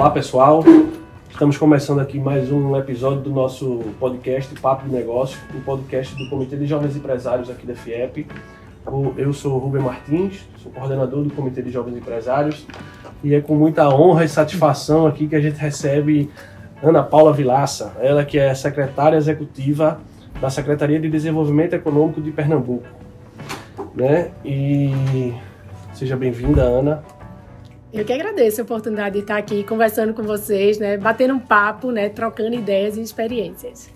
Olá pessoal, estamos começando aqui mais um episódio do nosso podcast Papo de Negócio, o podcast do Comitê de Jovens Empresários aqui da FIEP. Eu sou o Rubem Martins, sou coordenador do Comitê de Jovens Empresários e é com muita honra e satisfação aqui que a gente recebe Ana Paula Vilaça, ela que é secretária executiva da Secretaria de Desenvolvimento Econômico de Pernambuco. Né? E seja bem-vinda, Ana. Eu que agradeço a oportunidade de estar aqui conversando com vocês, né, batendo um papo, né, trocando ideias e experiências.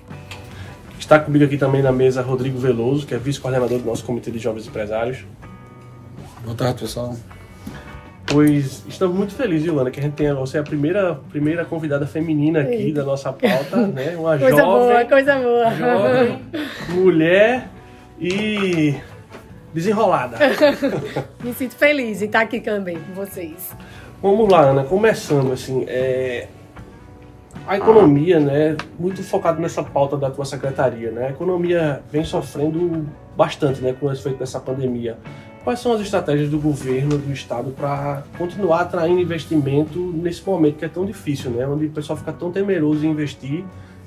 Está comigo aqui também na mesa Rodrigo Veloso, que é vice-coordenador do nosso Comitê de Jovens Empresários. Boa tarde, pessoal. Pois estamos muito felizes, Ilana, que a gente tenha você é a primeira, primeira convidada feminina aqui da nossa pauta, né? Uma coisa jovem, boa, coisa boa. Jovem, mulher e desenrolada. Me sinto feliz em estar aqui também com vocês. Vamos lá, Ana, começando assim, é... a economia, né, muito focado nessa pauta da tua secretaria, né? A economia vem sofrendo bastante, né, com o efeito dessa pandemia. Quais são as estratégias do governo, do estado, para continuar atraindo investimento nesse momento que é tão difícil, né? Onde o pessoal fica tão temeroso em investir.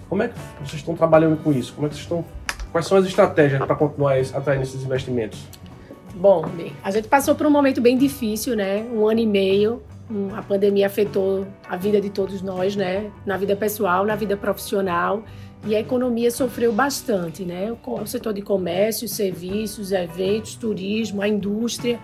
Como é que vocês estão trabalhando com isso? Como é que vocês estão Quais são as estratégias para continuar atraindo esses investimentos? Bom, a gente passou por um momento bem difícil, né? Um ano e meio. A pandemia afetou a vida de todos nós, né? Na vida pessoal, na vida profissional. E a economia sofreu bastante, né? O setor de comércio, serviços, eventos, turismo, a indústria.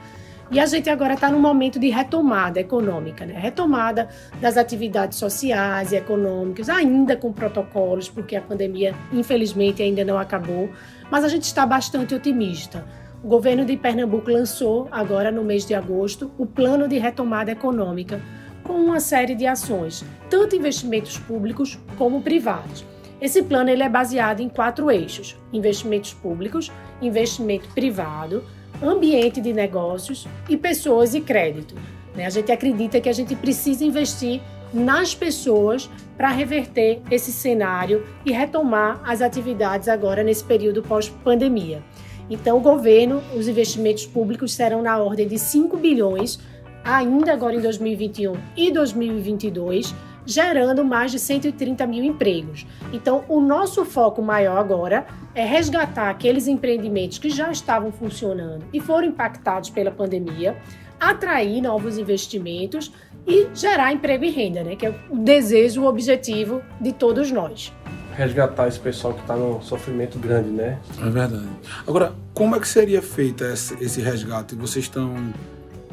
E a gente agora está num momento de retomada econômica, né? Retomada das atividades sociais e econômicas, ainda com protocolos, porque a pandemia, infelizmente, ainda não acabou. Mas a gente está bastante otimista. O governo de Pernambuco lançou, agora no mês de agosto, o Plano de Retomada Econômica, com uma série de ações, tanto investimentos públicos como privados. Esse plano ele é baseado em quatro eixos: investimentos públicos, investimento privado, ambiente de negócios e pessoas e crédito. Né? A gente acredita que a gente precisa investir nas pessoas para reverter esse cenário e retomar as atividades agora nesse período pós-pandemia. Então, o governo, os investimentos públicos serão na ordem de 5 bilhões, ainda agora em 2021 e 2022, gerando mais de 130 mil empregos. Então, o nosso foco maior agora é resgatar aqueles empreendimentos que já estavam funcionando e foram impactados pela pandemia, atrair novos investimentos e gerar emprego e renda, né? Que é o desejo, o objetivo de todos nós. Resgatar esse pessoal que está num sofrimento grande, né? É verdade. Agora, como é que seria feito esse resgate? Vocês estão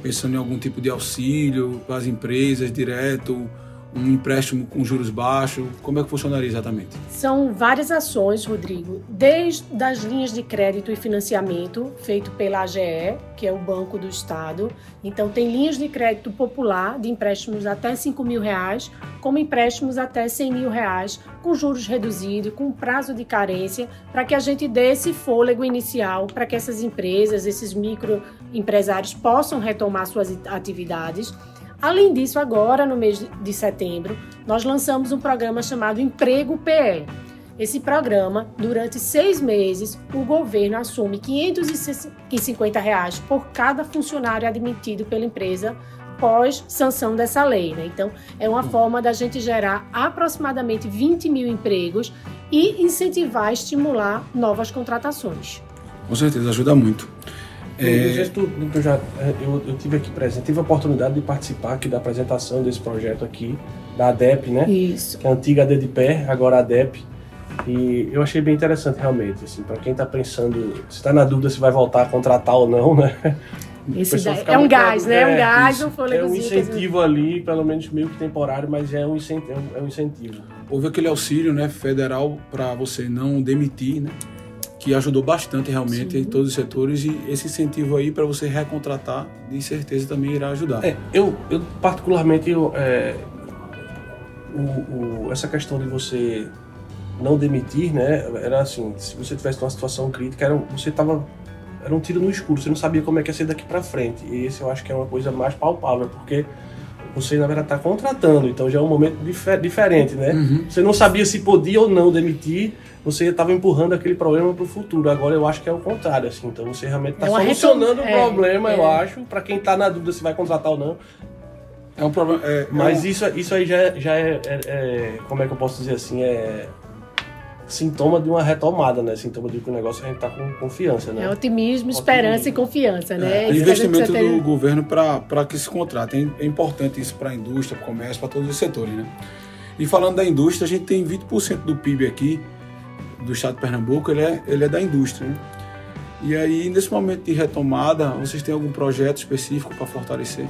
pensando em algum tipo de auxílio para as empresas direto? Um empréstimo com juros baixos? Como é que funcionaria exatamente? São várias ações, Rodrigo, desde as linhas de crédito e financiamento feito pela AGE, que é o Banco do Estado. Então, tem linhas de crédito popular de empréstimos até 5 mil reais, como empréstimos até 100 mil reais, com juros reduzidos, com prazo de carência, para que a gente dê esse fôlego inicial para que essas empresas, esses microempresários possam retomar suas atividades. Além disso, agora no mês de setembro, nós lançamos um programa chamado Emprego PE. Esse programa, durante seis meses, o governo assume 550 reais por cada funcionário admitido pela empresa pós sanção dessa lei. Né? Então, é uma forma da gente gerar aproximadamente 20 mil empregos e incentivar, estimular novas contratações. Com certeza, ajuda muito. É... Tu, tu já, eu, eu tive aqui presente, tive a oportunidade de participar aqui da apresentação desse projeto aqui, da ADEP, né? Isso. Que é a antiga ADEPR, agora a ADEP. E eu achei bem interessante realmente, assim, para quem está pensando, se está na dúvida se vai voltar a contratar ou não, né? Esse é um gás, né? É um gás, um fôlego. É um incentivo ali, pelo menos meio que temporário, mas é um incentivo. É um incentivo. Houve aquele auxílio né, federal para você não demitir, né? Que ajudou bastante realmente Sim. em todos os setores e esse incentivo aí para você recontratar, de certeza também irá ajudar. É, eu, eu particularmente eu, é, o, o, essa questão de você não demitir, né, era assim, se você tivesse uma situação crítica, era, você estava era um tiro no escuro, você não sabia como é que ia ser daqui para frente. E esse eu acho que é uma coisa mais palpável, porque você na verdade está contratando, então já é um momento dif diferente, né? Uhum. Você não sabia se podia ou não demitir, você estava empurrando aquele problema para o futuro. Agora eu acho que é o contrário, assim. Então você realmente está é solucionando o é, problema, é. eu acho. Para quem está na dúvida se vai contratar ou não, É um problema. É, Mas é um... isso, isso aí já, é, já é, é, é, Como é que eu posso dizer assim? É sintoma de uma retomada, né? Sintoma de que o negócio a gente tá com confiança, né? É otimismo, esperança e confiança, né? É, investimento do governo para que se contrate. É importante isso para a indústria, para o comércio, para todos os setores, né? E falando da indústria, a gente tem 20% do PIB aqui, do estado de Pernambuco, ele é, ele é da indústria, né? E aí, nesse momento de retomada, vocês têm algum projeto específico para fortalecer?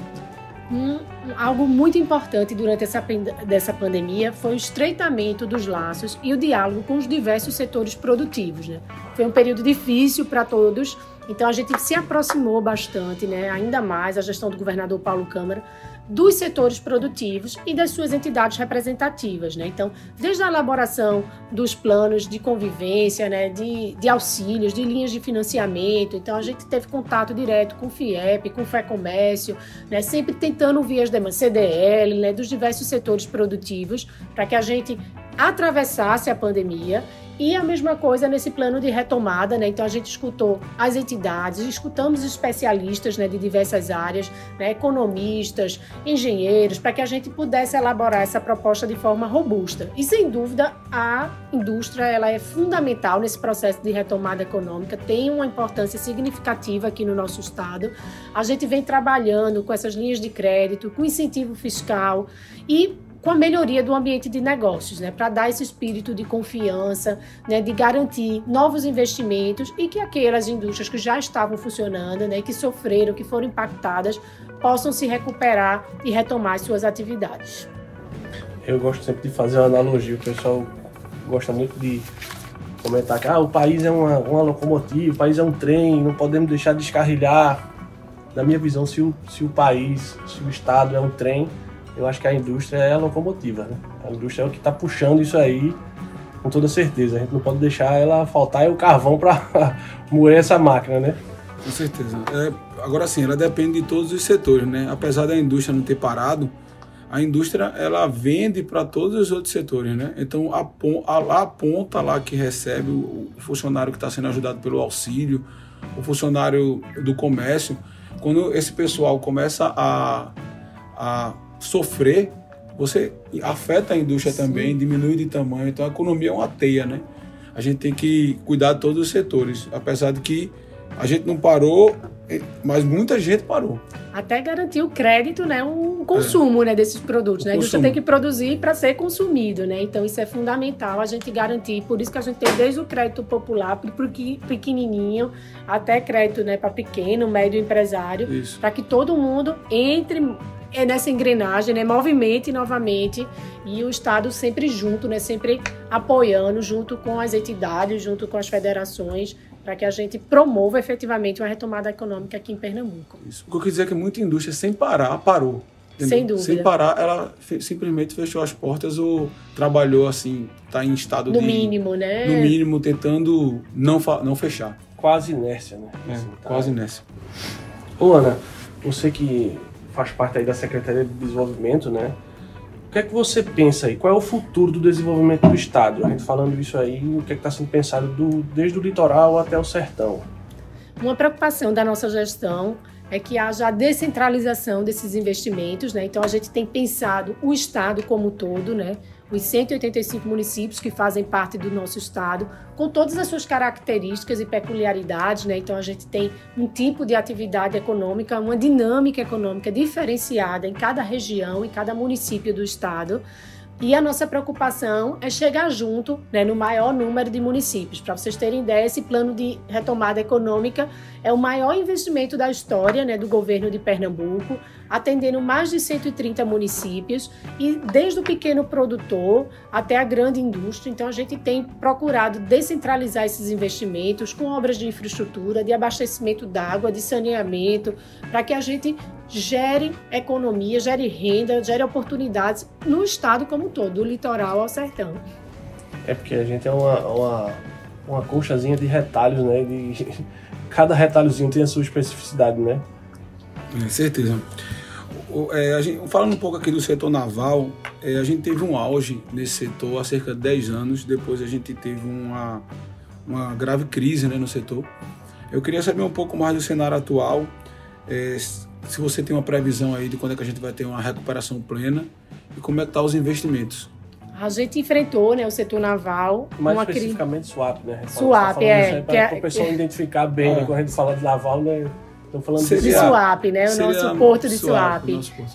Um, algo muito importante durante essa dessa pandemia foi o estreitamento dos laços e o diálogo com os diversos setores produtivos. Né? Foi um período difícil para todos, então a gente se aproximou bastante, né? ainda mais a gestão do governador Paulo Câmara, dos setores produtivos e das suas entidades representativas. Né? Então, desde a elaboração dos planos de convivência, né, de, de auxílios, de linhas de financiamento, então a gente teve contato direto com o FIEP, com o FEComércio, né, sempre tentando ouvir as demandas, CDL, né, dos diversos setores produtivos, para que a gente atravessasse a pandemia e a mesma coisa nesse plano de retomada, né? Então a gente escutou as entidades, escutamos especialistas né, de diversas áreas, né, economistas, engenheiros, para que a gente pudesse elaborar essa proposta de forma robusta. E sem dúvida a indústria ela é fundamental nesse processo de retomada econômica, tem uma importância significativa aqui no nosso estado. A gente vem trabalhando com essas linhas de crédito, com incentivo fiscal e com a melhoria do ambiente de negócios, né, para dar esse espírito de confiança, né, de garantir novos investimentos e que aquelas indústrias que já estavam funcionando, né, que sofreram, que foram impactadas, possam se recuperar e retomar suas atividades. Eu gosto sempre de fazer uma analogia, o pessoal gosta muito de comentar que ah, o país é uma, uma locomotiva, o país é um trem, não podemos deixar de descarrilhar. Na minha visão, se o, se o país, se o Estado é um trem, eu acho que a indústria é a locomotiva, né? A indústria é o que está puxando isso aí com toda certeza. A gente não pode deixar ela faltar o carvão para moer essa máquina, né? Com certeza. É, agora sim, ela depende de todos os setores, né? Apesar da indústria não ter parado, a indústria ela vende para todos os outros setores, né? Então a, a, a ponta lá que recebe o, o funcionário que está sendo ajudado pelo auxílio, o funcionário do comércio, quando esse pessoal começa a, a sofrer, você afeta a indústria Sim. também, diminui de tamanho. Então a economia é uma teia, né? A gente tem que cuidar de todos os setores, apesar de que a gente não parou, mas muita gente parou. Até garantir o crédito, né, um consumo, é. né, desses produtos, o né? A indústria tem que produzir para ser consumido, né? Então isso é fundamental a gente garantir. Por isso que a gente tem desde o crédito popular para pequenininho até crédito, né, para pequeno, médio empresário, para que todo mundo entre é nessa engrenagem, né, movimente novamente e o Estado sempre junto, né, sempre apoiando junto com as entidades, junto com as federações, para que a gente promova efetivamente uma retomada econômica aqui em Pernambuco. Isso. O que eu quis dizer é que muita indústria sem parar parou. Entendeu? Sem dúvida. Sem parar, ela simplesmente fechou as portas ou trabalhou assim, está em estado no de. No mínimo, né? No mínimo, tentando não, não fechar. Quase inércia, né? É, assim, tá. Quase inércia. Ô, Ana, você que faz parte aí da Secretaria de Desenvolvimento, né? O que é que você pensa aí? Qual é o futuro do desenvolvimento do Estado? A gente falando isso aí, o que é está sendo pensado do, desde o litoral até o sertão? Uma preocupação da nossa gestão é que haja a descentralização desses investimentos, né? Então a gente tem pensado o Estado como um todo, né? Os 185 municípios que fazem parte do nosso estado, com todas as suas características e peculiaridades, né? Então a gente tem um tipo de atividade econômica, uma dinâmica econômica diferenciada em cada região, em cada município do estado. E a nossa preocupação é chegar junto né, no maior número de municípios. Para vocês terem ideia, esse plano de retomada econômica é o maior investimento da história né, do governo de Pernambuco, atendendo mais de 130 municípios e desde o pequeno produtor até a grande indústria. Então, a gente tem procurado descentralizar esses investimentos com obras de infraestrutura, de abastecimento d'água, de saneamento, para que a gente gere economia, gere renda, gere oportunidades no estado como um todo, do litoral ao sertão. É porque a gente é uma, uma, uma colchazinha de retalhos, né? De, cada retalhozinho tem a sua especificidade, né? É, certeza. É, gente, falando um pouco aqui do setor naval, é, a gente teve um auge nesse setor há cerca de 10 anos, depois a gente teve uma, uma grave crise né, no setor. Eu queria saber um pouco mais do cenário atual, é, se você tem uma previsão aí de quando é que a gente vai ter uma recuperação plena e como é que tá os investimentos. A gente enfrentou né, o setor naval. Mais uma especificamente SWAP, né? SWAP, tá é. Para é, o pessoal é, identificar bem, né, quando a gente fala de naval, né? Estão falando seria, de Swap, né? O nosso porto de Swap.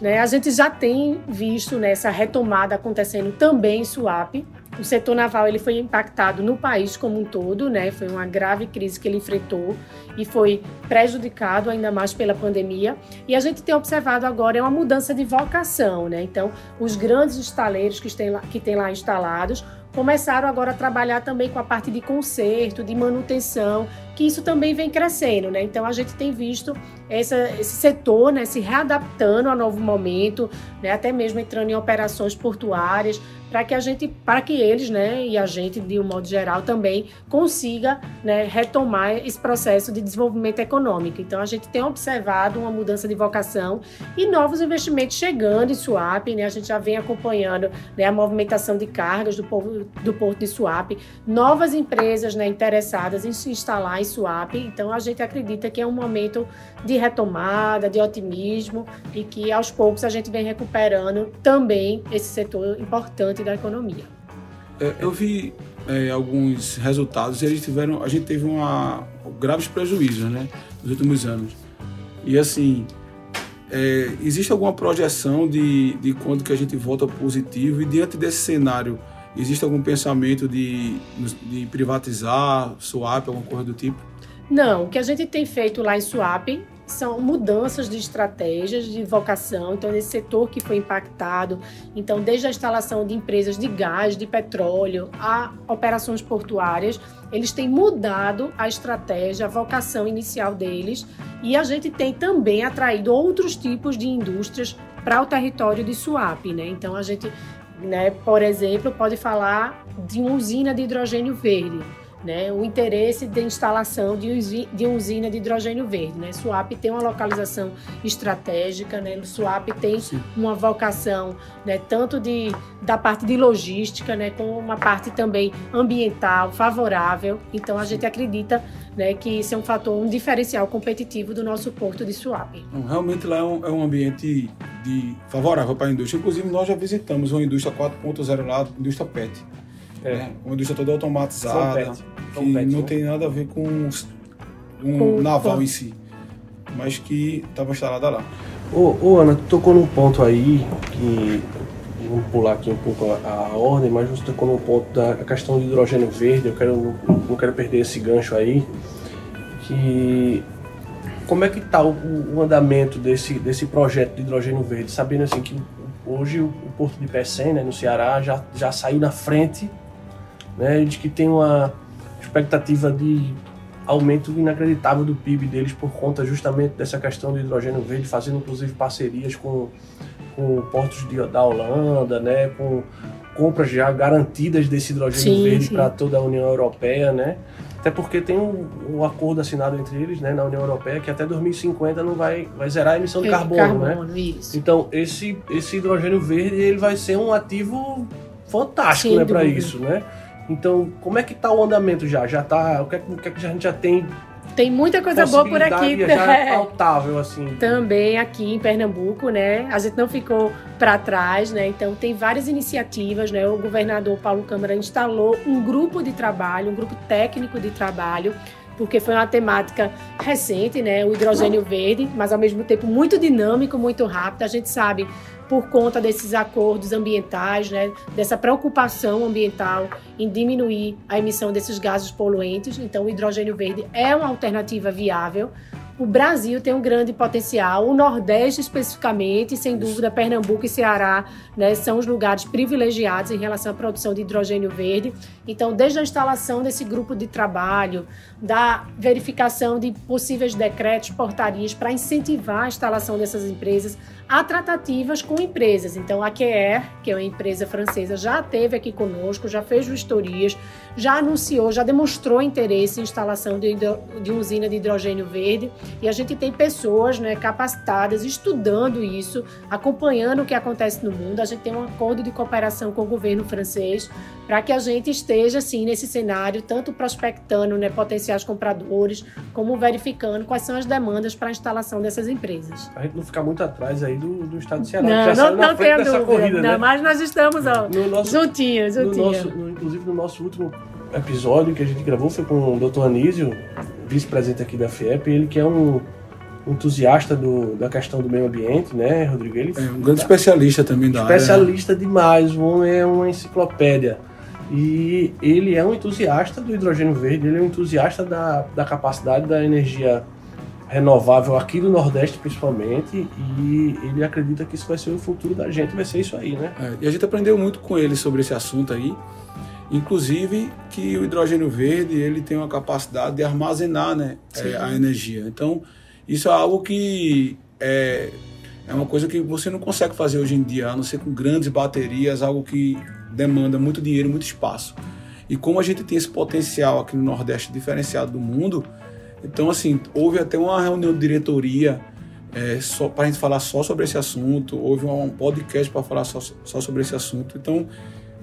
Né? A gente já tem visto nessa né, retomada acontecendo também em Swap. O setor naval ele foi impactado no país como um todo, né? Foi uma grave crise que ele enfrentou e foi prejudicado ainda mais pela pandemia. E a gente tem observado agora é uma mudança de vocação, né? Então, os grandes estaleiros que têm lá, que têm lá instalados começaram agora a trabalhar também com a parte de conserto, de manutenção, que isso também vem crescendo, né? Então a gente tem visto essa, esse setor né, se readaptando a novo momento, né, até mesmo entrando em operações portuárias, para que a gente, para que eles, né, e a gente de um modo geral também consiga, né, retomar esse processo de desenvolvimento econômico. Então a gente tem observado uma mudança de vocação e novos investimentos chegando em Suape, né? A gente já vem acompanhando né, a movimentação de cargas do, do porto de Suape, novas empresas, né, interessadas em se instalar em Suape. Então a gente acredita que é um momento de retomada, de otimismo e que aos poucos a gente vem recuperando também esse setor importante da economia. É, eu vi é, alguns resultados e eles tiveram, a gente teve uma graves prejuízos, né, nos últimos anos. E assim, é, existe alguma projeção de, de quando que a gente volta positivo e diante desse cenário existe algum pensamento de, de privatizar, swap, alguma coisa do tipo? Não, o que a gente tem feito lá em Swap são mudanças de estratégias de vocação, então nesse setor que foi impactado, então desde a instalação de empresas de gás, de petróleo, a operações portuárias, eles têm mudado a estratégia, a vocação inicial deles, e a gente tem também atraído outros tipos de indústrias para o território de Suape, né? Então a gente, né, por exemplo, pode falar de uma usina de hidrogênio verde né, o interesse de instalação de, usina de hidrogênio verde. Né? Suape tem uma localização estratégica, né? o Suape tem Sim. uma vocação né, tanto de, da parte de logística, né, como uma parte também ambiental favorável. Então a gente acredita né, que isso é um fator, um diferencial competitivo do nosso porto de Suape. Realmente lá é um, é um ambiente de, favorável para a indústria. Inclusive nós já visitamos uma indústria 4.0 lá, indústria PET é. Né? Uma indústria toda automatizada, que não tem nada a ver com, um naval em si, mas que estava instalada lá. Ô, ô, Ana, tu tocou num ponto aí que. Vamos pular aqui um pouco a, a ordem, mas você tocou num ponto da questão do hidrogênio verde. Eu quero, não, não quero perder esse gancho aí. Que como é que está o, o, andamento desse, desse projeto de hidrogênio verde? Sabendo assim que hoje o, o Porto de Pecém, né, no Ceará, já, já saiu na frente né, de que tem uma expectativa de aumento inacreditável do PIB deles por conta justamente dessa questão do hidrogênio verde, fazendo inclusive parcerias com, com portos de, da Holanda, né, com compras já garantidas desse hidrogênio sim, verde para toda a União Europeia, né? Até porque tem um, um, acordo assinado entre eles, né, na União Europeia, que até 2050 não vai, vai zerar a emissão de carbono, carbono né? Isso. Então esse esse hidrogênio verde ele vai ser um ativo fantástico, né, para isso, né? Então, como é que tá o andamento já? Já tá. O que, é, o que, é que a gente já tem tem muita coisa boa por aqui. Já é assim. Também aqui em Pernambuco, né? A gente não ficou para trás, né? Então tem várias iniciativas, né? O governador Paulo Câmara instalou um grupo de trabalho, um grupo técnico de trabalho porque foi uma temática recente, né? O hidrogênio verde, mas ao mesmo tempo muito dinâmico, muito rápido. A gente sabe por conta desses acordos ambientais, né, dessa preocupação ambiental em diminuir a emissão desses gases poluentes. Então, o hidrogênio verde é uma alternativa viável o Brasil tem um grande potencial, o Nordeste especificamente, sem dúvida, Pernambuco e Ceará né, são os lugares privilegiados em relação à produção de hidrogênio verde. Então, desde a instalação desse grupo de trabalho, da verificação de possíveis decretos, portarias para incentivar a instalação dessas empresas, há tratativas com empresas. Então, a QER, que é uma empresa francesa, já esteve aqui conosco, já fez vistorias, já anunciou, já demonstrou interesse em instalação de, de usina de hidrogênio verde. E a gente tem pessoas né, capacitadas, estudando isso, acompanhando o que acontece no mundo. A gente tem um acordo de cooperação com o governo francês para que a gente esteja, assim, nesse cenário, tanto prospectando né, potenciais compradores, como verificando quais são as demandas para a instalação dessas empresas. A gente não ficar muito atrás aí do, do estado de Ceará. Não, que já não, não dessa dúvida. corrida, não, né? Mas nós estamos ó, No nosso, juntinhos, no juntinhos. nosso, no- inclusive no nosso último episódio que a gente gravou foi com o Dr. Anísio, vice-presidente aqui da FIEP, ele que é um entusiasta do, da questão do meio ambiente, né, Rodrigo? Ele É um grande especialista também da área. né? especialista demais, o homem é uma enciclopédia. E ele é um entusiasta do hidrogênio verde, ele é um entusiasta da, da capacidade da energia renovável aqui do Nordeste principalmente, e ele acredita que isso vai ser o futuro da gente, vai ser isso aí, né? É, e a gente aprendeu muito com ele sobre esse assunto aí, inclusive que o hidrogênio verde ele tem uma capacidade de armazenar né, é, a energia. Então isso é algo que é, é uma coisa que você não consegue fazer hoje em dia, a não ser com grandes baterias, algo que demanda muito dinheiro, muito espaço. E como a gente tem esse potencial aqui no Nordeste diferenciado do mundo, então assim houve até uma reunião de diretoria é, para a gente falar só sobre esse assunto. Houve um podcast para falar só, só sobre esse assunto. Então,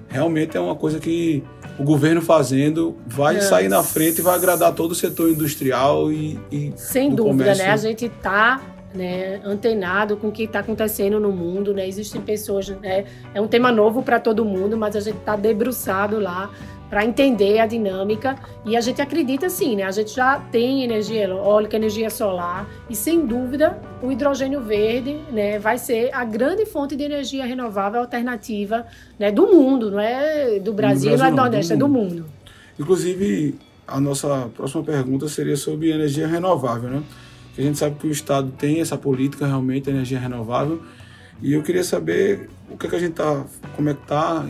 realmente é uma coisa que o governo fazendo vai É. sair na frente e vai agradar todo o setor industrial e, e Sem dúvida, comércio. né? A gente está né, antenado com o que está acontecendo no mundo, né? Existem pessoas, né? É um tema novo para todo mundo, mas a gente está debruçado lá para entender a dinâmica e a gente acredita sim, né? A gente já tem energia eólica, energia solar e sem dúvida o hidrogênio verde, né, vai ser a grande fonte de energia renovável alternativa, né, do mundo, não é do Brasil, Brasil não é do Nordeste, é do mundo. Inclusive, a nossa próxima pergunta seria sobre energia renovável, né? A gente sabe que o Estado tem essa política realmente energia renovável. E eu queria saber o que, é que a gente tá, como é que tá,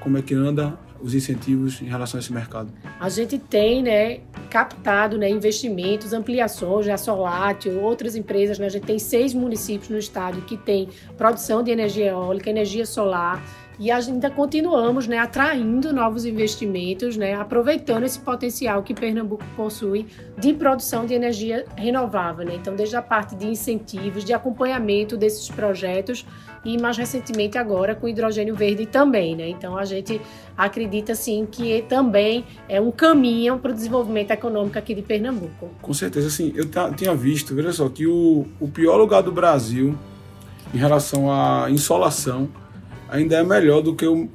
como é que anda os incentivos em relação a esse mercado. A gente tem, né, captado, né, investimentos, ampliações, né, a Solatio, outras empresas, né, a gente tem seis municípios no estado que tem produção de energia eólica, energia solar, e ainda continuamos, né, atraindo novos investimentos, né, aproveitando esse potencial que Pernambuco possui de produção de energia renovável, né? Então, desde a parte de incentivos, de acompanhamento desses projetos e mais recentemente agora com hidrogênio verde também, né? Então, a gente acredita sim que também é um caminho para o desenvolvimento econômico aqui de Pernambuco. Com certeza, assim, eu tinha visto, veja só, que o, o pior lugar do Brasil em relação à insolação ainda é melhor do que o,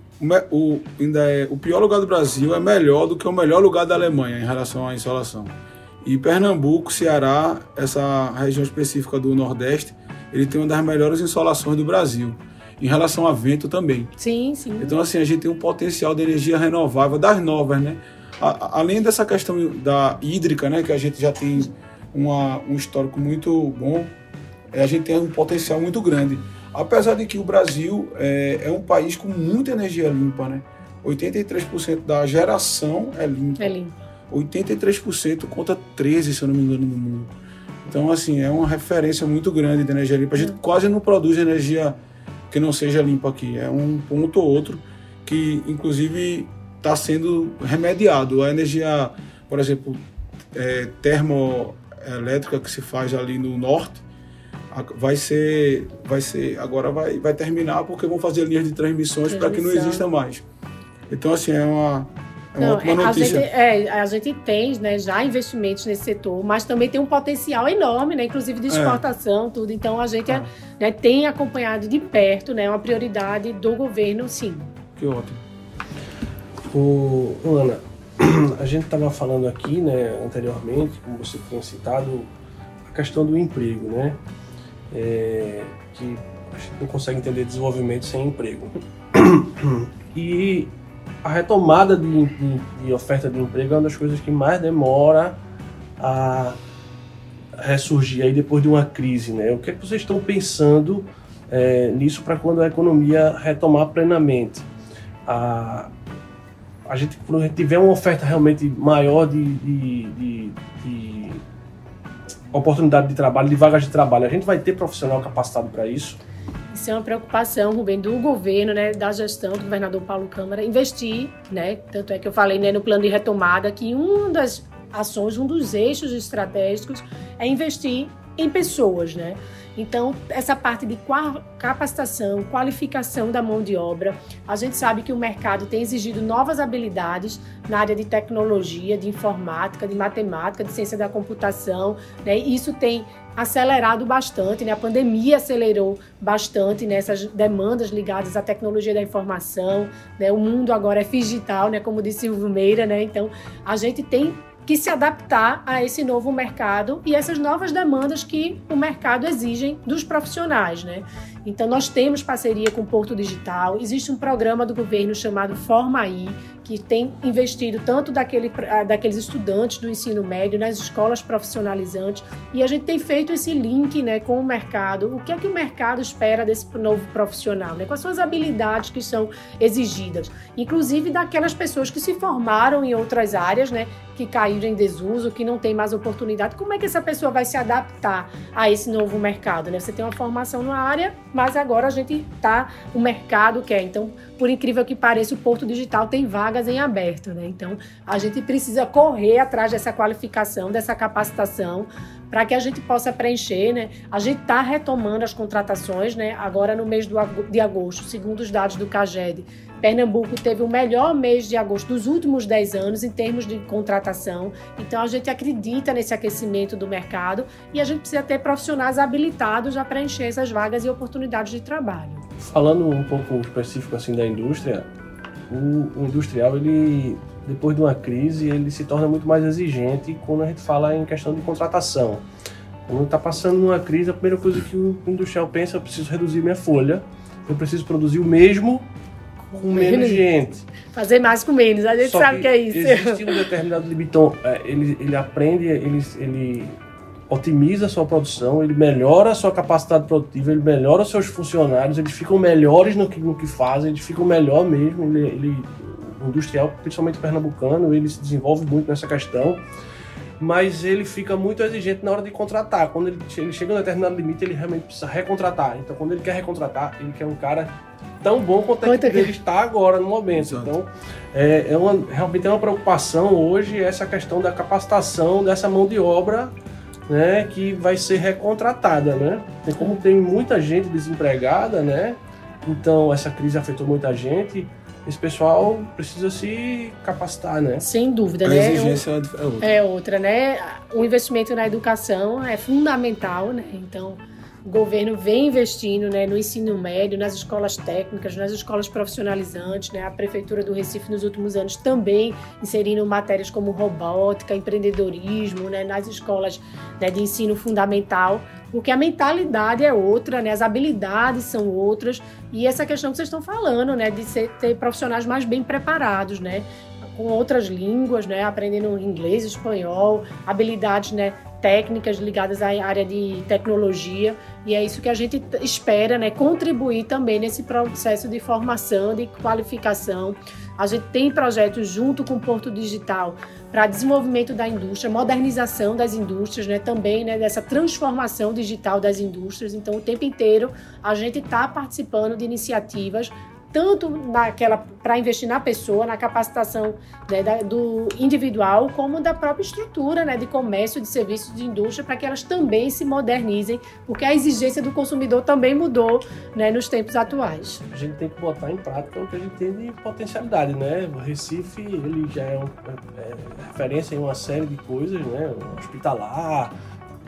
o ainda é o pior lugar do Brasil é melhor do que o melhor lugar da Alemanha em relação à insolação. E Pernambuco, Ceará, essa região específica do Nordeste, ele tem uma das melhores insolações do Brasil. Em relação a vento também. Sim, sim. Então, assim, a gente tem um potencial de energia renovável das novas, né? A- além dessa questão da hídrica, né? Que a gente já tem uma- um histórico muito bom, eh, a gente tem um potencial muito grande. Apesar de que o Brasil é, é um país com muita energia limpa, né? 83% da geração é limpa. É lindo. 83% contra 13, se eu não me engano, no mundo. Então, assim, é uma referência muito grande de energia limpa. A gente quase não produz energia que não seja limpa aqui. É um ponto ou outro que, inclusive, está sendo remediado. A energia, por exemplo, é, termoelétrica que se faz ali no norte, vai ser, vai ser, agora vai, vai terminar porque vão fazer linhas de transmissões para que não exista mais. Então, assim, é uma, é uma Não, ótima é, a, notícia. gente, é, a gente tem né, já investimentos nesse setor, mas também tem um potencial enorme, né, inclusive de É. exportação, tudo. Então a gente Ah. né, tem acompanhado de perto, né, uma prioridade do governo, sim. Que ótimo. O, o Ana, a gente estava falando aqui, né, anteriormente, como você tinha citado, a questão do emprego, né? É, que não consegue entender desenvolvimento sem emprego. E a retomada de, de- de oferta de emprego é uma das coisas que mais demora a ressurgir aí depois de uma crise, né? O que é que vocês estão pensando é, nisso para quando a economia retomar plenamente? A, a gente, quando a gente tiver uma oferta realmente maior de- de oportunidade de trabalho, de vagas de trabalho, a gente vai ter profissional capacitado para isso? Isso é uma preocupação, Rubem, do governo, né, da gestão do governador Paulo Câmara, investir, né, tanto é que eu falei né, no plano de retomada que uma das ações, um dos eixos estratégicos é investir em pessoas, né? Então, essa parte de capacitação, qualificação da mão de obra, a gente sabe que o mercado tem exigido novas habilidades na área de tecnologia, de informática, de matemática, de ciência da computação, né? Isso tem acelerado bastante, né? A pandemia acelerou bastante nessas demandas ligadas à tecnologia da informação, né? O mundo agora é digital, né? Como disse Silvio Meira, né? Então, a gente tem que se adaptar a esse novo mercado e essas novas demandas que o mercado exigem dos profissionais, né? Então nós temos parceria com o Porto Digital, existe um programa do governo chamado Forma aí, que tem investido tanto daquele, ah, daqueles estudantes do ensino médio nas escolas profissionalizantes e a gente tem feito esse link né, com o mercado. O que é que o mercado espera desse novo profissional? Né? Quais são as habilidades que são exigidas? Inclusive daquelas pessoas que se formaram em outras áreas, né, que caíram em desuso, que não tem mais oportunidade. Como é que essa pessoa vai se adaptar a esse novo mercado? Né? Você tem uma formação numa área, mas agora a gente está, o mercado quer. Então, por incrível que pareça, o Porto Digital tem vagas em aberto, né? Então, a gente precisa correr atrás dessa qualificação, dessa capacitação, para que a gente possa preencher, né? A gente está retomando as contratações, né? Agora no mês de agosto, segundo os dados do CAGED, Pernambuco teve o melhor mês de agosto dos últimos 10 anos em termos de contratação. Então a gente acredita nesse aquecimento do mercado e a gente precisa ter profissionais habilitados a preencher essas vagas e oportunidades de trabalho. Falando um pouco específico assim da indústria, o, o industrial ele depois de uma crise ele se torna muito mais exigente quando a gente fala em questão de contratação. Quando está passando uma crise, a primeira coisa que o industrial pensa, eu preciso reduzir minha folha, eu preciso produzir o mesmo com menos gente. Fazer mais com menos, a gente Só sabe que, que, é isso. Existe um determinado limite, então, é, ele, ele aprende, ele, ele otimiza a sua produção, ele melhora a sua capacidade produtiva, ele melhora os seus funcionários, eles ficam melhores no que, no que fazem, eles ficam melhor mesmo. Ele, ele, industrial, principalmente pernambucano, ele se desenvolve muito nessa questão, mas ele fica muito exigente na hora de contratar. Quando ele, ele chega a um determinado limite, ele realmente precisa recontratar. Então, quando ele quer recontratar, ele quer um cara tão bom quanto, quanto é que ele está agora no momento. Exato. Então, é, é uma, realmente é uma preocupação hoje essa questão da capacitação dessa mão de obra né, que vai ser recontratada, né? Tem como tem muita gente desempregada, né? Então essa crise afetou muita gente. Esse pessoal precisa se capacitar, né? Sem dúvida, a né? A exigência é, é outra. É outra, né? O investimento na educação é fundamental, né? Então o governo vem investindo né, no ensino médio, nas escolas técnicas, nas escolas profissionalizantes. Né? A Prefeitura do Recife, nos últimos anos, também inserindo matérias como robótica, empreendedorismo, né, nas escolas né, de ensino fundamental, porque a mentalidade é outra, né, as habilidades são outras, e essa questão que vocês estão falando, né, de ser, ter profissionais mais bem preparados, né, com outras línguas, né, aprendendo inglês, espanhol, habilidades né, técnicas ligadas à área de tecnologia. E é isso que a gente espera, né, contribuir também nesse processo de formação, de qualificação. A gente tem projetos junto com o Porto Digital para desenvolvimento da indústria, modernização das indústrias, né, também né, dessa transformação digital das indústrias. Então, o tempo inteiro a gente está participando de iniciativas tanto naquela para investir na pessoa, na capacitação né, da, do individual, como da própria estrutura né, de comércio, de serviços, de indústria, para que elas também se modernizem, porque a exigência do consumidor também mudou né, nos tempos atuais. A gente tem que botar em prática o que a gente tem de potencialidade, né? O Recife ele já é, um, é, é referência em uma série de coisas, né? Hospitalar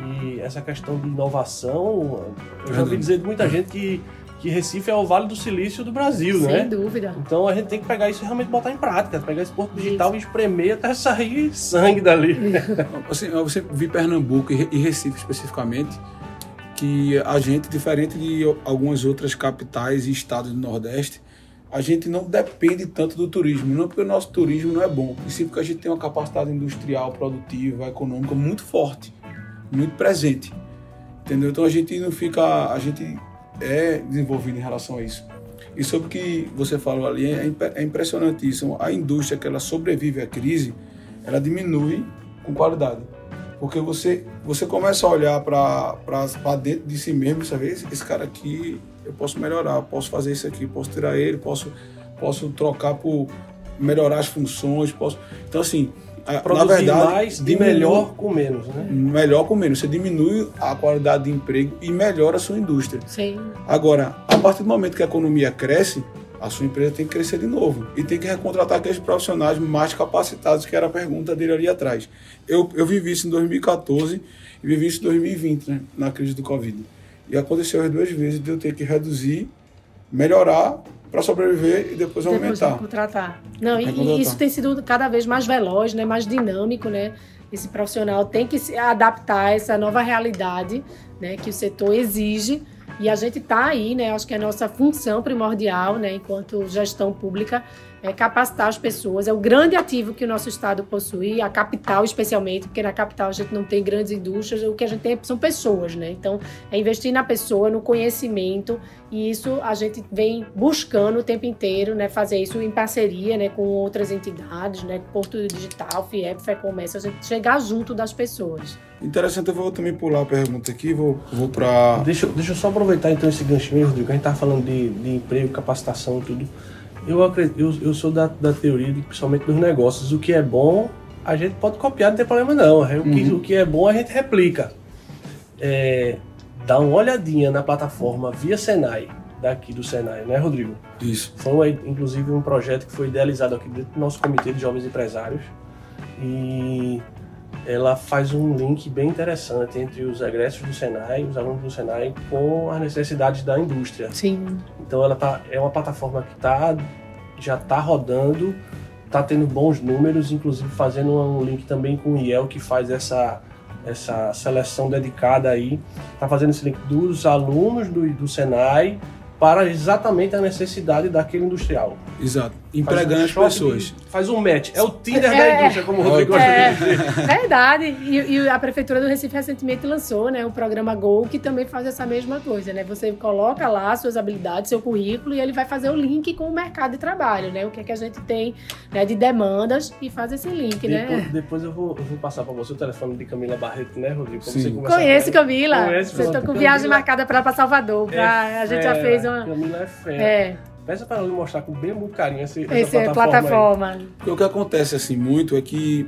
e essa questão de inovação. Eu já ouvi dizer de muita gente que que Recife é o Vale do Silício do Brasil, Sem né? Sem dúvida. Então a gente tem que pegar isso e realmente botar em prática, pegar esse porto digital isso. e espremer até sair sangue dali. assim, eu sempre vi Pernambuco e Recife especificamente, que a gente, diferente de algumas outras capitais e estados do Nordeste, a gente não depende tanto do turismo, não porque o nosso turismo não é bom, e sim porque a gente tem uma capacidade industrial, produtiva, econômica muito forte, muito presente. Entendeu? Então a gente não fica, a gente é desenvolvido em relação a isso. E sobre o que você falou ali, é, é impressionante isso. A indústria que ela sobrevive à crise, ela diminui com qualidade. Porque você, você começa a olhar para dentro de si mesmo, sabe? Esse, esse cara aqui, eu posso melhorar, posso fazer isso aqui, posso tirar ele, posso, posso trocar por melhorar as funções, posso... Então, assim, Produzir na verdade, mais e melhor com menos, né? Melhor com menos. Você diminui a qualidade de emprego e melhora a sua indústria. Sim. Agora, a partir do momento que a economia cresce, a sua empresa tem que crescer de novo e tem que recontratar aqueles profissionais mais capacitados, que era a pergunta dele ali atrás. Eu, eu vivi isso em 2014 e vivi isso em 2020, né, na crise do Covid. E aconteceu as duas vezes de eu ter que reduzir, melhorar para sobreviver e depois, depois aumentar. Contratar. Não, e isso tem sido cada vez mais veloz, né, mais dinâmico, né? Esse profissional tem que se adaptar a essa nova realidade, né, que o setor exige e a gente está aí, né? Acho que é a nossa função primordial, né, enquanto gestão pública, é capacitar as pessoas. É o grande ativo que o nosso estado possui, a capital especialmente, porque na capital a gente não tem grandes indústrias, o que a gente tem são pessoas, né? Então, é investir na pessoa, no conhecimento, e isso a gente vem buscando o tempo inteiro, né? Fazer isso em parceria, né, com outras entidades, né, Porto Digital, FIEP, FEComércio, a gente chegar junto das pessoas. Interessante, eu vou também pular a pergunta aqui, vou, vou para... Deixa, deixa eu só aproveitar então esse ganchinho, Rodrigo, a gente tá falando de, de emprego, capacitação, tudo. Eu, acredito, eu, eu sou da, da teoria, de, principalmente dos negócios, o que é bom a gente pode copiar, não tem problema não. O que, uhum. o que é bom a gente replica. É, dá uma olhadinha na plataforma via Senai, daqui do Senai, né, Rodrigo? Isso. Foi, inclusive, um projeto que foi idealizado aqui dentro do nosso Comitê de Jovens Empresários. E ela faz um link bem interessante entre os egressos do Senai, os alunos do Senai, com as necessidades da indústria. Sim. Então ela tá, é uma plataforma que tá, já está rodando, está tendo bons números, inclusive fazendo um link também com o IEL, que faz essa, essa seleção dedicada aí. Está fazendo esse link dos alunos do, do Senai para exatamente a necessidade daquele industrial. Exato. Empregando um as pessoas. De, faz um match. É o Tinder é, da indústria, como o Rodrigo gosta é, de dizer. Verdade. E, e, a Prefeitura do Recife recentemente lançou né, o programa Go, que também faz essa mesma coisa. Né? Você coloca lá suas habilidades, seu currículo, e ele vai fazer o link com o mercado de trabalho. Né? O que é que a gente tem né, de demandas e faz esse link. Depois, né? depois eu, vou, eu vou passar para você o telefone de Camila Barreto, né, Rodrigo? Sim. Conheço Camila. Conhece, você está com Camila, viagem marcada para para Salvador. Pra, é a gente já fez uma. Camila é fé. É. Peça para ela mostrar com bem muito carinho esse, essa Esse é plataforma. plataforma. O que acontece assim muito é que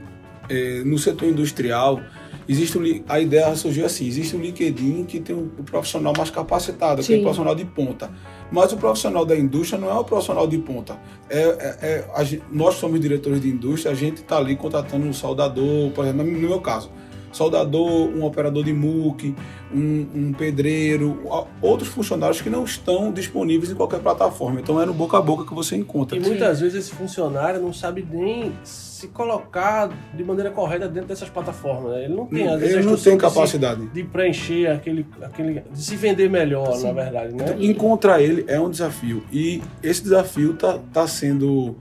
é, no setor industrial existe um, a ideia surgiu assim, existe um LinkedIn que tem o um, profissional mais capacitado, que é o profissional de ponta. Mas o profissional da indústria não é o profissional de ponta. É, é, é a, nós somos diretores de indústria, a gente está ali contratando um soldador, por exemplo, no meu caso soldador, um operador de MOOC, um, um, pedreiro, outros funcionários que não estão disponíveis em qualquer plataforma. Então é no boca a boca que você encontra. E muitas vezes esse funcionário não sabe nem se colocar de maneira correta dentro dessas plataformas. Né? Ele não tem, às vezes, Ele não tem capacidade de, de, preencher aquele, aquele. de se vender melhor, Sim. na verdade. Né? Então, encontrar ele é um desafio. E esse desafio está tá sendo.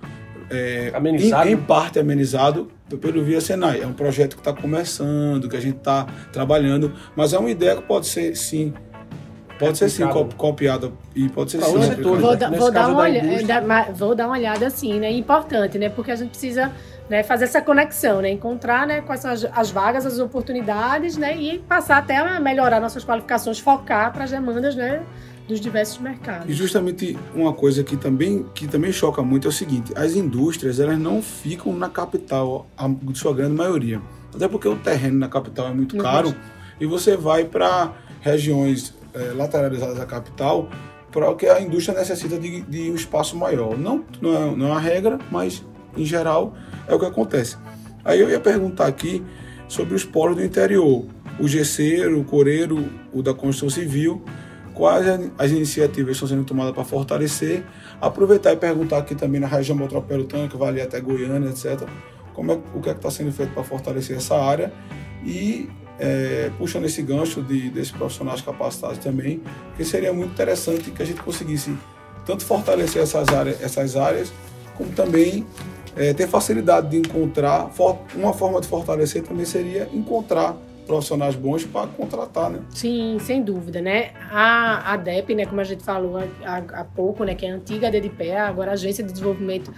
É, amenizado. Em, em parte amenizado pelo Via Senai. É um projeto que está começando, que a gente está trabalhando, mas é uma ideia que pode ser sim. Pode ser sim copiada e pode ser sim. vou, da, vou, dar uma olhada, vou dar uma olhada assim, né? Importante, né? Porque a gente precisa né, fazer essa conexão, né? Encontrar né, quais são as, as, vagas, as oportunidades, né? E passar até a melhorar nossas qualificações, focar para as demandas, né? Dos diversos mercados. E justamente uma coisa que também, que também choca muito é o seguinte: as indústrias elas não ficam na capital, a sua grande maioria. Até porque o terreno na capital é muito caro e você vai para regiões é, lateralizadas à capital para o que a indústria necessita de, de um espaço maior. Não, não é, não é uma regra, mas em geral é o que acontece. Aí eu ia perguntar aqui sobre os polos do interior. O gesseiro, o coreiro, o da construção civil quais as iniciativas estão sendo tomadas para fortalecer, aproveitar e perguntar aqui também na região metropolitana, que vai ali até Goiânia, etc., como é, o que é está sendo feito para fortalecer essa área e é, puxando esse gancho de, desses profissionais capacitados também, que seria muito interessante que a gente conseguisse tanto fortalecer essas áreas, essas áreas como também é, ter facilidade de encontrar, uma forma de fortalecer também seria encontrar profissionais bons para contratar, né? Sim, sem dúvida, né? A ADEP, né, como a gente falou há, há pouco, né, que é a antiga DDPE, agora a Agência de Desenvolvimento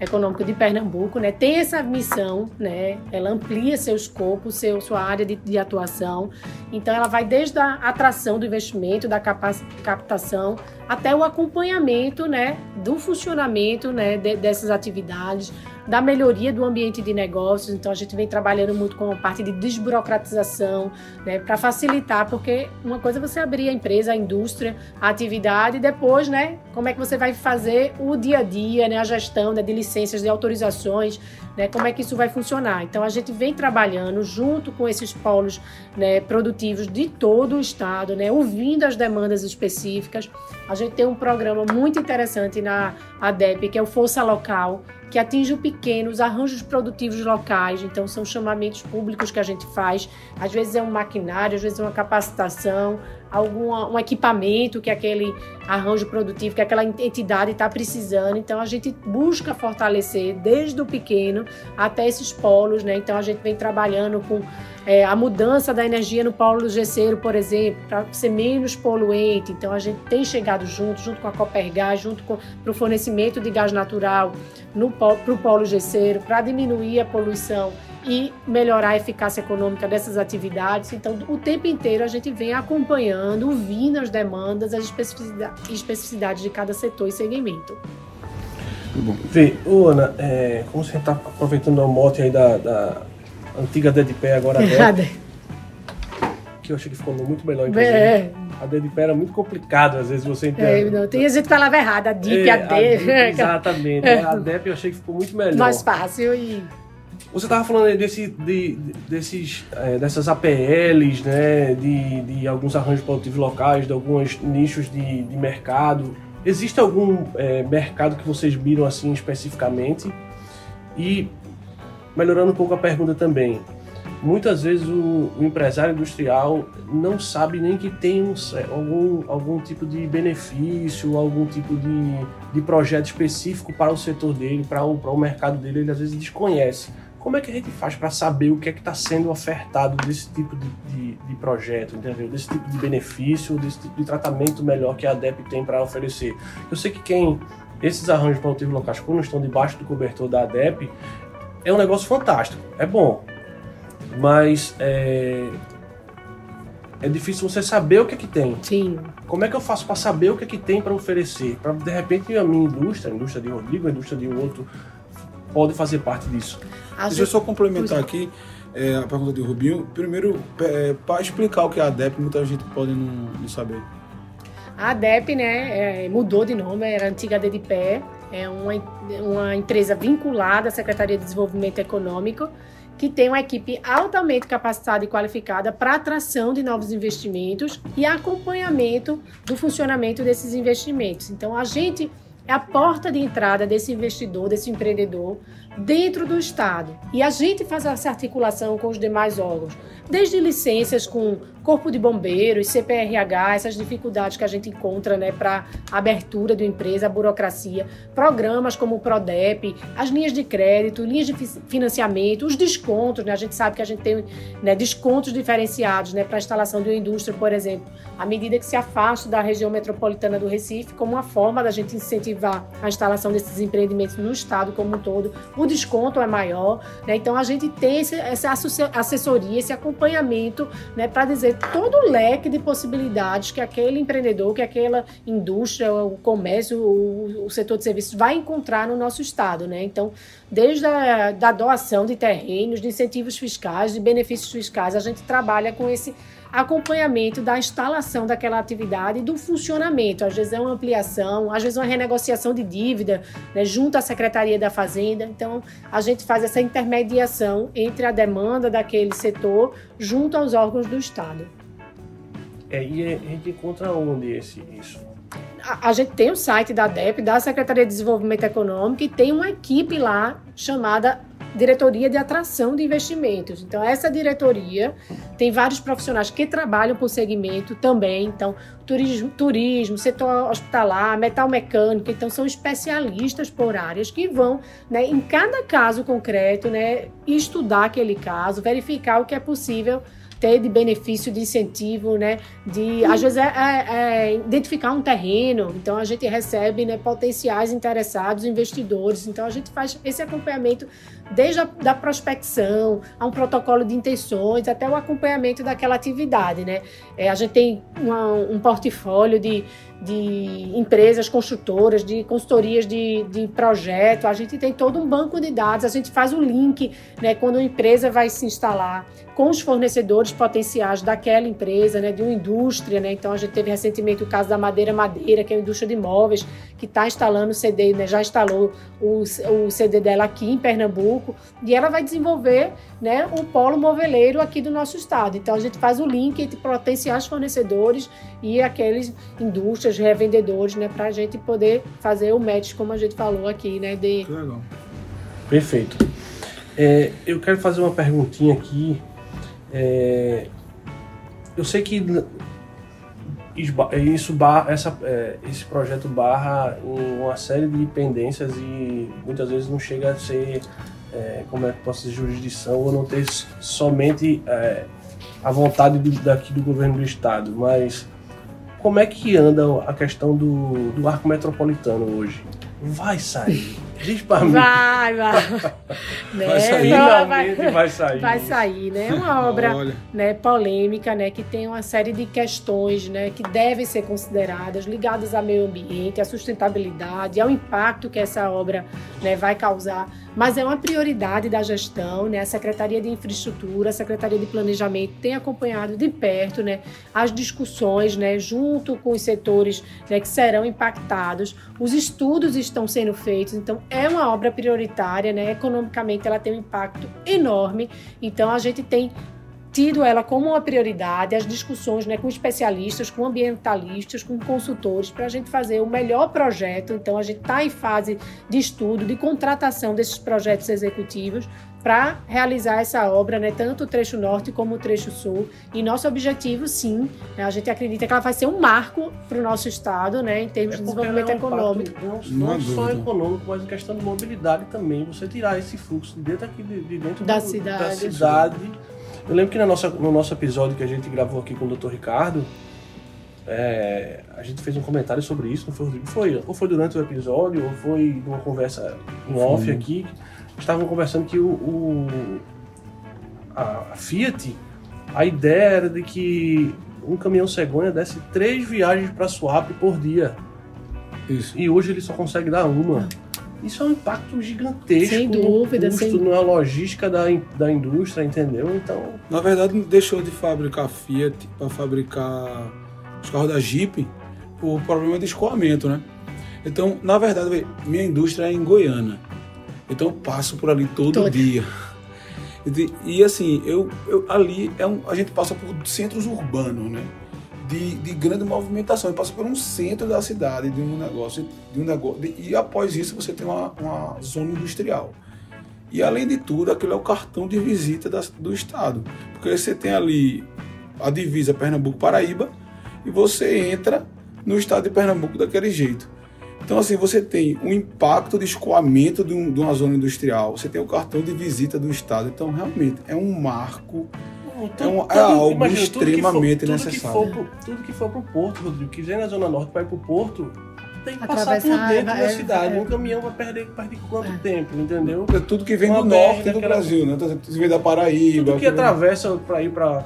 Econômico de Pernambuco, né, tem essa missão, né, ela amplia seu escopo, seu, sua área de, de atuação, então ela vai desde a atração do investimento, da captação, até o acompanhamento, né, do funcionamento, né, de, dessas atividades, da melhoria do ambiente de negócios. Então a gente vem trabalhando muito com a parte de desburocratização, né, para facilitar, porque uma coisa é você abrir a empresa, a indústria, a atividade e depois, né, como é que você vai fazer o dia a dia, né, a gestão né, de licenças, de autorizações, né, como é que isso vai funcionar. Então a gente vem trabalhando junto com esses polos né, produtivos de todo o estado, né, ouvindo as demandas específicas. A gente tem um programa muito interessante na ADEP, que é o Força Local, que atinge o pequeno, os arranjos produtivos locais. Então, são chamamentos públicos que a gente faz. Às vezes é um maquinário, às vezes é uma capacitação, algum um equipamento que aquele arranjo produtivo, que aquela entidade está precisando. Então, a gente busca fortalecer desde o pequeno até esses polos, né? Então, a gente vem trabalhando com é, a mudança da energia no polo do Gesseiro, por exemplo, para ser menos poluente. Então, a gente tem chegado junto, junto com a Copergás, junto com o fornecimento de gás natural para o polo Gesseiro, para diminuir a poluição e melhorar a eficácia econômica dessas atividades. Então, o tempo inteiro a gente vem acompanhando, ouvindo as demandas, as especificidades de cada setor e segmento. Vê, ô Ana, é, como você está aproveitando a mote aí da, da antiga Dedipé, agora a que eu achei que ficou muito melhor, inclusive. É. A Dedipé era muito complicado, às vezes você entende. É, não, tem gente que falava errado, a DIP, é, a DEP. Exatamente, é. a DEP eu achei que ficou muito melhor. Mais fácil e... Você estava falando desse, de, desses, é, dessas APLs, né, de, de alguns arranjos produtivos locais, de alguns nichos de, de mercado. Existe algum é, mercado que vocês miram assim especificamente? E melhorando um pouco a pergunta também, muitas vezes o, o empresário industrial não sabe nem que tem um, algum, algum tipo de benefício, algum tipo de, de projeto específico para o setor dele, para o, para o mercado dele, ele às vezes desconhece. Como é que a gente faz para saber o que é que está sendo ofertado desse tipo de, de, de, projeto, entendeu? Desse tipo de benefício, desse tipo de tratamento melhor que a ADEP tem para oferecer? Eu sei que quem esses arranjos produtivos locais, quando estão debaixo do cobertor da ADEP, é um negócio fantástico, é bom, mas é, é difícil você saber o que é que tem. Sim. Como é que eu faço para saber o que é que tem para oferecer? Para de repente a minha indústria, a indústria de Rodrigo, a indústria de outro, pode fazer parte disso. Deixa eu só complementar aqui é, a pergunta de Rubinho. Primeiro, é, para explicar o que é a ADEP, muita gente pode não, não saber. A ADEP né, é, mudou de nome, era antiga DDPE, é uma, uma empresa vinculada à Secretaria de Desenvolvimento Econômico, que tem uma equipe altamente capacitada e qualificada para atração de novos investimentos e acompanhamento do funcionamento desses investimentos. Então, a gente é a porta de entrada desse investidor, desse empreendedor, dentro do Estado. E a gente faz essa articulação com os demais órgãos, desde licenças com Corpo de Bombeiros, CPRH, essas dificuldades que a gente encontra né, para abertura de empresa, a burocracia, programas como o PRODEP, as linhas de crédito, linhas de financiamento, os descontos, né, a gente sabe que a gente tem né, descontos diferenciados né, para a instalação de uma indústria, por exemplo, à medida que se afasta da região metropolitana do Recife, como uma forma da gente incentivar a instalação desses empreendimentos no estado como um todo, o desconto é maior, né, então a gente tem essa assessoria, esse acompanhamento né, para dizer todo o leque de possibilidades que aquele empreendedor, que aquela indústria, o comércio, o, o setor de serviços vai encontrar no nosso estado, né? Então, desde a da doação de terrenos, de incentivos fiscais, de benefícios fiscais, a gente trabalha com esse acompanhamento da instalação daquela atividade e do funcionamento. Às vezes é uma ampliação, às vezes uma renegociação de dívida né, junto à Secretaria da Fazenda. Então, a gente faz essa intermediação entre a demanda daquele setor junto aos órgãos do Estado. É, e a gente encontra onde esse, isso? A, a gente tem o site da DEP, da Secretaria de Desenvolvimento Econômico, e tem uma equipe lá chamada diretoria de atração de investimentos. Então, essa diretoria tem vários profissionais que trabalham o segmento também. Então, turismo, turismo setor hospitalar, metal mecânica. Então, são especialistas por áreas que vão, né, em cada caso concreto, né, estudar aquele caso, verificar o que é possível ter de benefício, de incentivo, né? De, às vezes, é, é, é, identificar um terreno. Então, a gente recebe né, potenciais interessados, investidores. Então, a gente faz esse acompanhamento desde a da prospecção, a um protocolo de intenções, até o acompanhamento daquela atividade, né? É, a gente tem uma, um portfólio de, de empresas construtoras, de consultorias de, de projeto, a gente tem todo um banco de dados, a gente faz o link, né, quando uma empresa vai se instalar com os fornecedores potenciais daquela empresa, né, de uma indústria, né, então a gente teve recentemente o caso da Madeira Madeira, que é a indústria de imóveis, que está instalando o CD, né, já instalou o, o CD dela aqui em Pernambuco, e ela vai desenvolver, né, o polo moveleiro aqui do nosso estado, então a gente faz o link entre potenciais fornecedores e aqueles indústrias revendedores, né, para a gente poder fazer o match, como a gente falou aqui, né, de... Legal. Perfeito. É, eu quero fazer uma perguntinha aqui. É, eu sei que isso barra, essa, é, esse projeto barra uma série de pendências e muitas vezes não chega a ser, é, como é que posso dizer, jurisdição ou não ter somente é, a vontade do, daqui do governo do estado, mas como é que anda a questão do, do arco metropolitano hoje? Vai sair. Diz pra mim. Vai, vai. né? Vai sair, vai, vai sair. Vai sair, né? É uma obra né, polêmica, né? Que tem uma série de questões, né? Que devem ser consideradas, ligadas ao meio ambiente, à sustentabilidade, ao impacto que essa obra né, vai causar. Mas é uma prioridade da gestão, né? A Secretaria de Infraestrutura, a Secretaria de Planejamento tem acompanhado de perto, né? As discussões, né? Junto com os setores né, que serão impactados. Os estudos estão sendo feitos, então é uma obra prioritária, né? Economicamente ela tem um impacto enorme. Então a gente tem tido ela como uma prioridade, as discussões né, com especialistas, com ambientalistas, com consultores, para a gente fazer o melhor projeto. Então, a gente está em fase de estudo, de contratação desses projetos executivos para realizar essa obra, né, tanto o trecho norte como o trecho sul. E nosso objetivo, sim, né, a gente acredita que ela vai ser um marco para o nosso estado, né, em termos é de desenvolvimento é um econômico. Impacto, não, não só econômico, mas em questão de mobilidade também. Você tirar esse fluxo de dentro aqui de, de dentro da do, cidade. Da cidade. Eu lembro que na nossa, no nosso episódio que a gente gravou aqui com o Dr. Ricardo, é, a gente fez um comentário sobre isso, não foi, foi, ou foi durante o episódio, ou foi numa conversa em off aqui estavam conversando que o, o a Fiat, a ideia era de que um caminhão cegonha desse três viagens para Suape por dia. Isso. E hoje ele só consegue dar uma. Isso é um impacto gigantesco. Sem dúvida, custo, sem... na logística da, da indústria, entendeu? Então. Na verdade, deixou de fabricar Fiat para fabricar os carros da Jeep por problema de escoamento, né? Então, na verdade, minha indústria é em Goiânia. Então eu passo por ali todo, todo. dia. E, e assim, eu, eu, ali é um, a gente passa por centros urbanos, né? De, de grande movimentação. Passa por um centro da cidade, de um negócio, de um negócio. De, e após isso você tem uma, uma zona industrial. E além de tudo, aquilo é o cartão de visita da, do estado. Porque você tem ali a divisa Pernambuco-Paraíba e você entra no estado de Pernambuco daquele jeito. Então, assim, você tem o impacto de escoamento de, um, de uma zona industrial, você tem o cartão de visita do Estado. Então, realmente, é um marco então, é, um, é algo imagina, extremamente tudo necessário. Que for, tudo que for para o porto, Rodrigo, que vem na Zona Norte para ir para o porto, tem que passar por dentro da é, cidade. É, um caminhão vai perder, perder quanto é. tempo, entendeu? É tudo que vem Uma do norte do Brasil, né? Você vem da Paraíba. Tudo que atravessa para ir para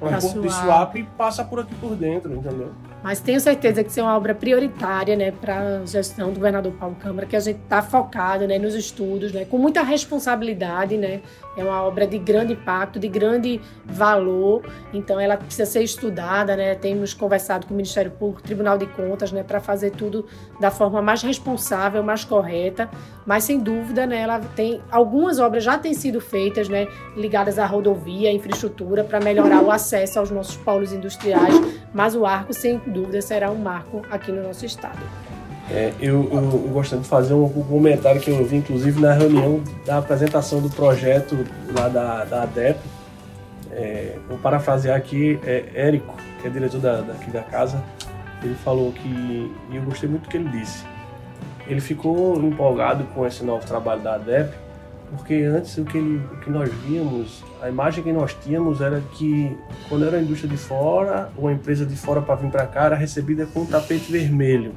o porto de Suape passa por aqui por dentro, entendeu? Mas tenho certeza que isso é uma obra prioritária né, para a gestão do governador Paulo Câmara, que a gente está focado né, nos estudos, né, com muita responsabilidade. Né, é uma obra de grande impacto, de grande valor, então ela precisa ser estudada. Né, temos conversado com o Ministério Público, Tribunal de Contas, né, para fazer tudo da forma mais responsável, mais correta. Mas, sem dúvida, né, ela tem algumas obras já têm sido feitas né, ligadas à rodovia, à infraestrutura, para melhorar o acesso aos nossos polos industriais, mas o arco, sem dúvida, será um marco aqui no nosso estado. É, eu, eu, eu, gostaria de fazer um, comentário que eu vi, inclusive, na reunião da apresentação do projeto lá da, da ADEP. É, vou parafrasear aqui, é Érico, que é diretor da, daqui da casa, ele falou que, e eu gostei muito do que ele disse, ele ficou empolgado com esse novo trabalho da ADEP, porque antes o que, ele, o que nós víamos, a imagem que nós tínhamos era que quando era a indústria de fora, ou a empresa de fora para vir para cá, era recebida com um tapete vermelho,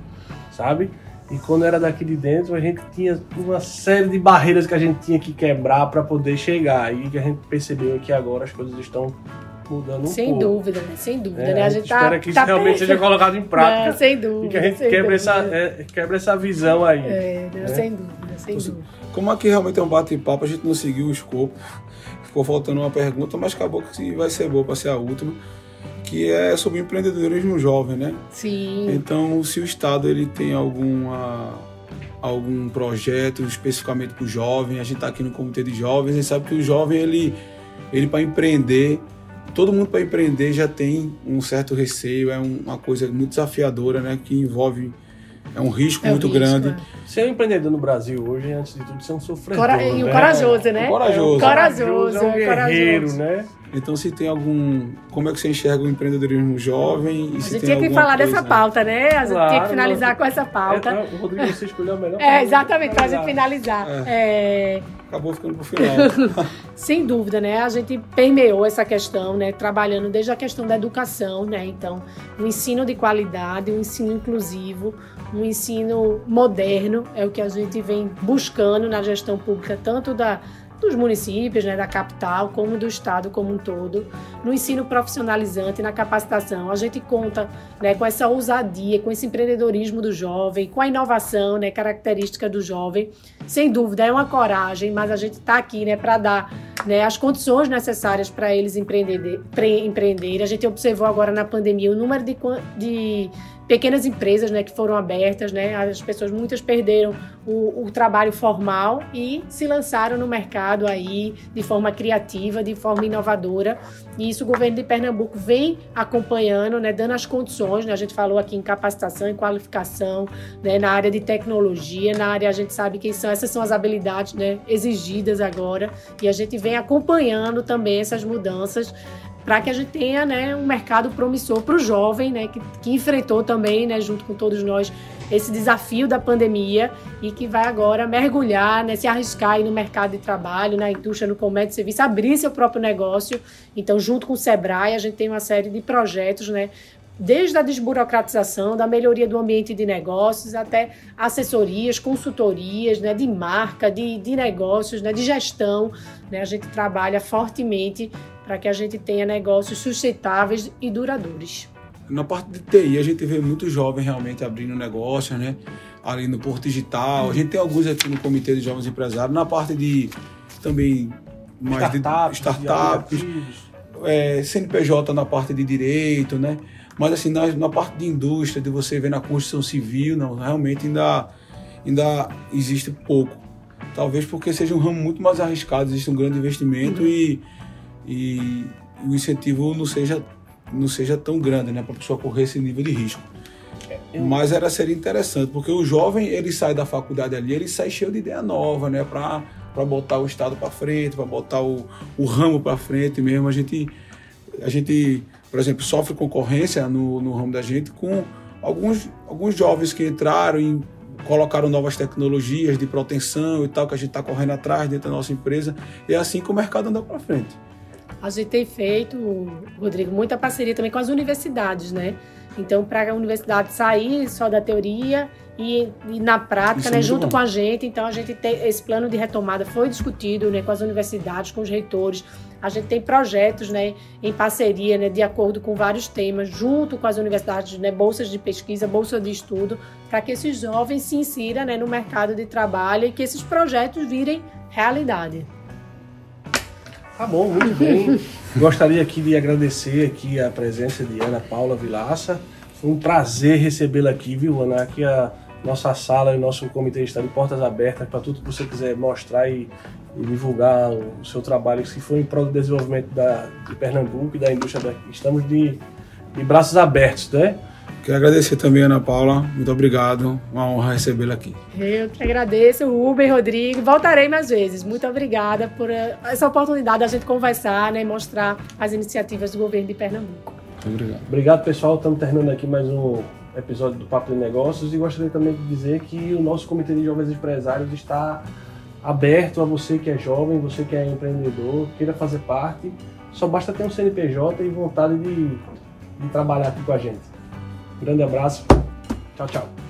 sabe? E quando era daqui de dentro, a gente tinha uma série de barreiras que a gente tinha que quebrar para poder chegar. E que a gente percebeu que agora as coisas estão mudando um sem pouco. Dúvida, né? Sem dúvida, É, né? a gente espera que isso realmente seja colocado em prática. Não, sem dúvida. E que a gente quebre dúvida. essa, é, quebra essa visão aí. É, né? sem dúvida, sem Você- dúvida. Como aqui realmente é um bate-papo, a gente não seguiu o escopo. Ficou faltando uma pergunta, mas acabou que vai ser boa para ser a última, que é sobre empreendedorismo jovem, né? Sim. Então, se o Estado ele tem alguma algum projeto especificamente para o jovem, a gente está aqui no comitê de jovens, a gente sabe que o jovem ele ele para empreender, todo mundo para empreender já tem um certo receio, é um- uma coisa muito desafiadora, né? Que envolve é um risco É o muito risco, grande. é. Ser um empreendedor no Brasil hoje, antes de tudo, ser um sofredor. Cora- e o né? corajoso, né? O corajoso. É um Corajoso, é um guerreiro, corajoso. né? Então, se tem algum. Como é que você enxerga o empreendedorismo jovem? E A se gente tem tinha que falar coisa, dessa né? pauta, né? A gente tinha Claro, que finalizar nós- com essa pauta. É, o Rodrigo, você escolheu a melhor É, forma de exatamente, pra gente finalizar. finalizar. É, Acabou ficando pro final. sem dúvida, né? A gente permeou essa questão, né? Trabalhando desde a questão da educação, né? Então, um ensino de qualidade, um ensino inclusivo, um ensino moderno é o que a gente vem buscando na gestão pública, tanto da dos municípios, né, da capital, como do estado como um todo, no ensino profissionalizante, na capacitação. A gente conta né, com essa ousadia, com esse empreendedorismo do jovem, com a inovação, né, característica do jovem. Sem dúvida, é uma coragem, mas a gente está aqui né, para dar né, as condições necessárias para eles empreender, pre- empreenderem. A gente observou agora na pandemia o número de, de pequenas empresas né, que foram abertas, né, as pessoas muitas perderam o, o trabalho formal e se lançaram no mercado aí de forma criativa, de forma inovadora. E isso o governo de Pernambuco vem acompanhando, né, dando as condições. Né, a gente falou aqui em capacitação e qualificação, né, na área de tecnologia, na área a gente sabe que são, essas são as habilidades né, exigidas agora e a gente vem acompanhando também essas mudanças para que a gente tenha né, um mercado promissor para o jovem, né, que, que enfrentou também, né, junto com todos nós, esse desafio da pandemia e que vai agora mergulhar, né, se arriscar no mercado de trabalho, na indústria, no comércio de serviço, abrir seu próprio negócio. Então, junto com o Sebrae, a gente tem uma série de projetos, né, desde a desburocratização, da melhoria do ambiente de negócios, até assessorias, consultorias, né, de marca, de, de negócios, né, de gestão. Né, a gente trabalha fortemente para que a gente tenha negócios sustentáveis e duradouros. Na parte de TI, a gente vê muitos jovens realmente abrindo negócios, né? Ali no Porto Digital. A gente tem alguns aqui no Comitê de Jovens Empresários. Na parte de também mais Startups, de startups, é, CNPJ na parte de direito, né? Mas assim, na, na parte de indústria, de você ver na construção civil, não, realmente ainda, ainda existe pouco. Talvez porque seja um ramo muito mais arriscado, existe um grande investimento e, e o incentivo não seja, não seja tão grande, né? Para a pessoa correr esse nível de risco. eu- Mas era seria interessante, porque o jovem, ele sai da faculdade ali, ele sai cheio de ideia nova, né? Para para botar o estado para frente, para botar o, o ramo para frente mesmo. A gente a gente, por exemplo, sofre concorrência no, no ramo da gente com alguns alguns jovens que entraram e colocaram novas tecnologias de proteção e tal que a gente está correndo atrás dentro da nossa empresa. E é assim que o mercado anda para frente. A gente tem feito, Rodrigo, muita parceria também com as universidades, né? Então, para a universidade sair só da teoria e, e na prática, Isso é né, muito junto bom. com a gente, então a gente tem esse plano de retomada foi discutido, né, com as universidades, com os reitores. A gente tem projetos, né, em parceria, né, de acordo com vários temas, junto com as universidades, né, bolsas de pesquisa, bolsa de estudo, para que esses jovens se insiram, né, no mercado de trabalho e que esses projetos virem realidade. Tá bom, muito bem. Gostaria aqui de agradecer aqui a presença de Ana Paula Vilaça. Foi um prazer recebê-la aqui, viu, Ana? Aqui a nossa sala e o nosso comitê está de portas abertas para tudo que você quiser mostrar e, e divulgar o seu trabalho, que for em prol do desenvolvimento da, de Pernambuco e da indústria daqui. Estamos de, de braços abertos, né? Quero agradecer também, Ana Paula. Muito obrigado. Uma honra recebê-la aqui. Eu que agradeço, Rubem, Rodrigo. Voltarei mais vezes. Muito obrigada por eh, essa oportunidade da gente conversar né, e mostrar as iniciativas do governo de Pernambuco. Muito obrigado. Obrigado, pessoal. Estamos terminando aqui mais um episódio do Papo de Negócios e gostaria também de dizer que o nosso Comitê de Jovens Empresários está aberto a você que é jovem, você que é empreendedor, queira fazer parte. Só basta ter um CNPJ e vontade de, de trabalhar aqui com a gente. Grande abraço. Tchau, tchau.